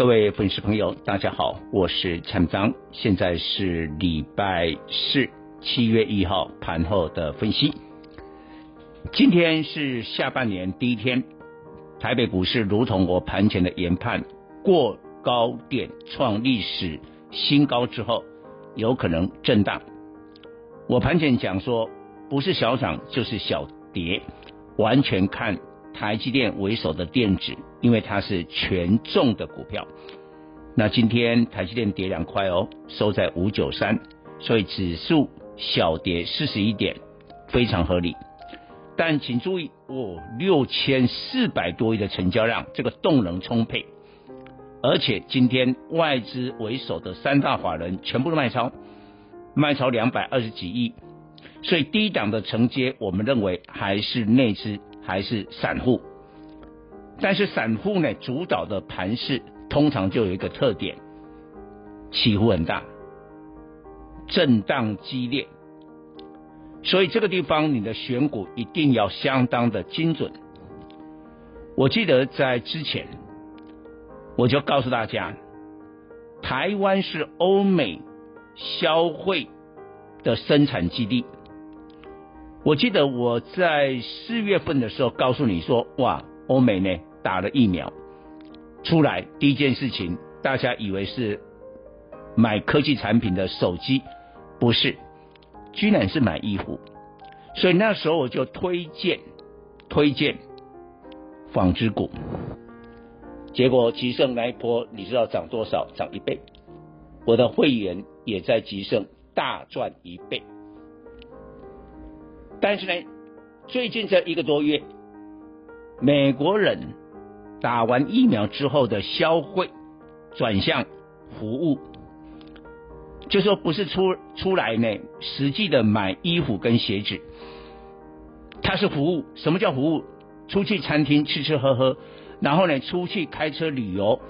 各位粉丝朋友，大家好，我是陈章，现在是礼拜四，七月一号盘后的分析。今天是下半年第一天，台北股市如同我盘前的研判，过高点创历史新高之后，有可能震荡。我盘前讲说，不是小涨就是小跌，完全看。台积电为首的电子，因为它是权重的股票。那今天台积电跌两块哦，收在五九三，所以指数小跌四十一点，非常合理。但请注意哦，六千四百多亿的成交量，这个动能充沛，而且今天外资为首的三大法人全部都卖超，卖超两百二十几亿，所以低档的承接，我们认为还是内资。还是散户，但是散户呢，主导的盘势通常就有一个特点，起伏很大，震荡激烈，所以这个地方你的选股一定要相当的精准。我记得在之前，我就告诉大家，台湾是欧美消费的生产基地。我记得我在四月份的时候告诉你说，哇，欧美呢打了疫苗出来，第一件事情大家以为是买科技产品的手机，不是，居然是买衣服，所以那时候我就推荐推荐纺织股，结果吉盛那一波你知道涨多少？涨一倍，我的会员也在吉盛大赚一倍。但是呢，最近这一个多月，美国人打完疫苗之后的消费转向服务，就说不是出出来呢，实际的买衣服跟鞋子，它是服务。什么叫服务？出去餐厅吃吃喝喝，然后呢，出去开车旅游，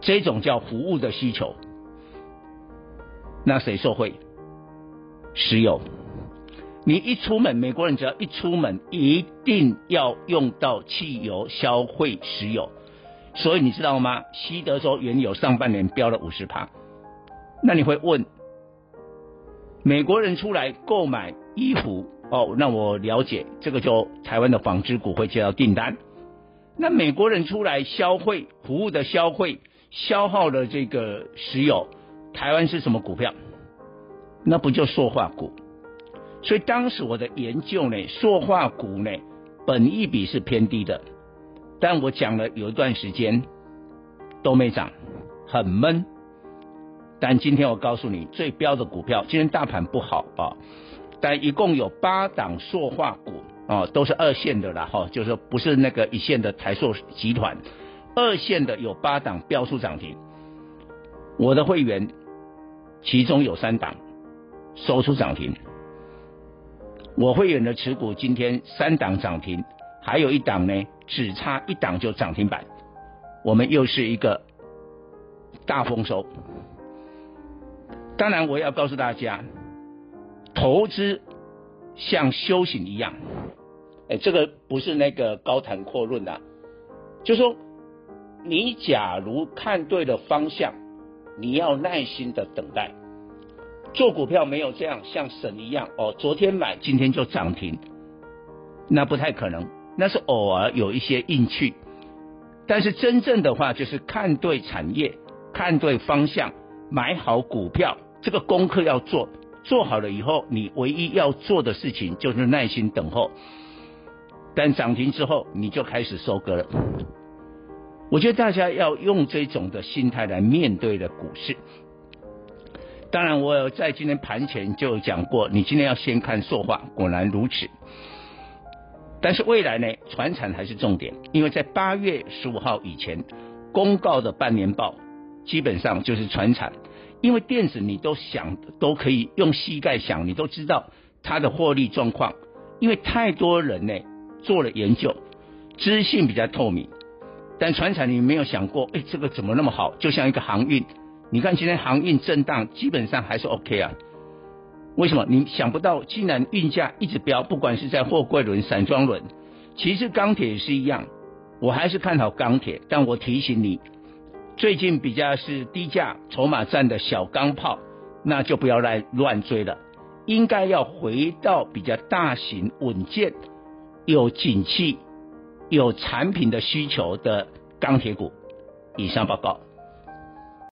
这种叫服务的需求。那谁受惠？石油。你一出门，美国人只要一出门，一定要用到汽油消费石油，所以你知道吗？西德州原油上半年飙了五十趴。那你会问，美国人出来购买衣服哦，那我了解这个就台湾的纺织股会接到订单。那美国人出来消费服务的消费消耗了这个石油，台湾是什么股票？那不就塑化股？所以当时我的研究呢，塑化股呢，本益比是偏低的，但我讲了有一段时间都没涨，很闷。但今天我告诉你，最标的股票，今天大盘不好啊，但一共有八档塑化股啊，都是二线的啦哈，就是说不是那个一线的台塑集团，二线的有八档标出涨停，我的会员其中有三档收出涨停。我会员的持股今天三档涨停，还有一档呢，只差一档就涨停板，我们又是一个大丰收。当然，我要告诉大家，投资像修行一样，哎，这个不是那个高谈阔论的，就说你假如看对了方向，你要耐心的等待。做股票没有这样像神一样哦，昨天买今天就涨停，那不太可能，那是偶尔有一些运气。但是真正的话就是看对产业，看对方向，买好股票，这个功课要做，做好了以后，你唯一要做的事情就是耐心等候。但涨停之后，你就开始收割了。我觉得大家要用这种的心态来面对的股市。当然，我在今天盘前就讲过，你今天要先看塑化，果然如此。但是未来呢，船产还是重点，因为在八月十五号以前公告的半年报，基本上就是船产，因为电子你都想都可以用膝盖想，你都知道它的获利状况，因为太多人呢做了研究，资讯比较透明。但船产你没有想过，哎，这个怎么那么好？就像一个航运，你看今天航运震荡，基本上还是 OK 啊。为什么？你想不到，既然运价一直飙，不管是在货柜轮、散装轮，其实钢铁也是一样。我还是看好钢铁，但我提醒你，最近比较是低价筹码战的小钢炮，那就不要来乱追了。应该要回到比较大型、稳健、有景气、有产品的需求的钢铁股。以上报告。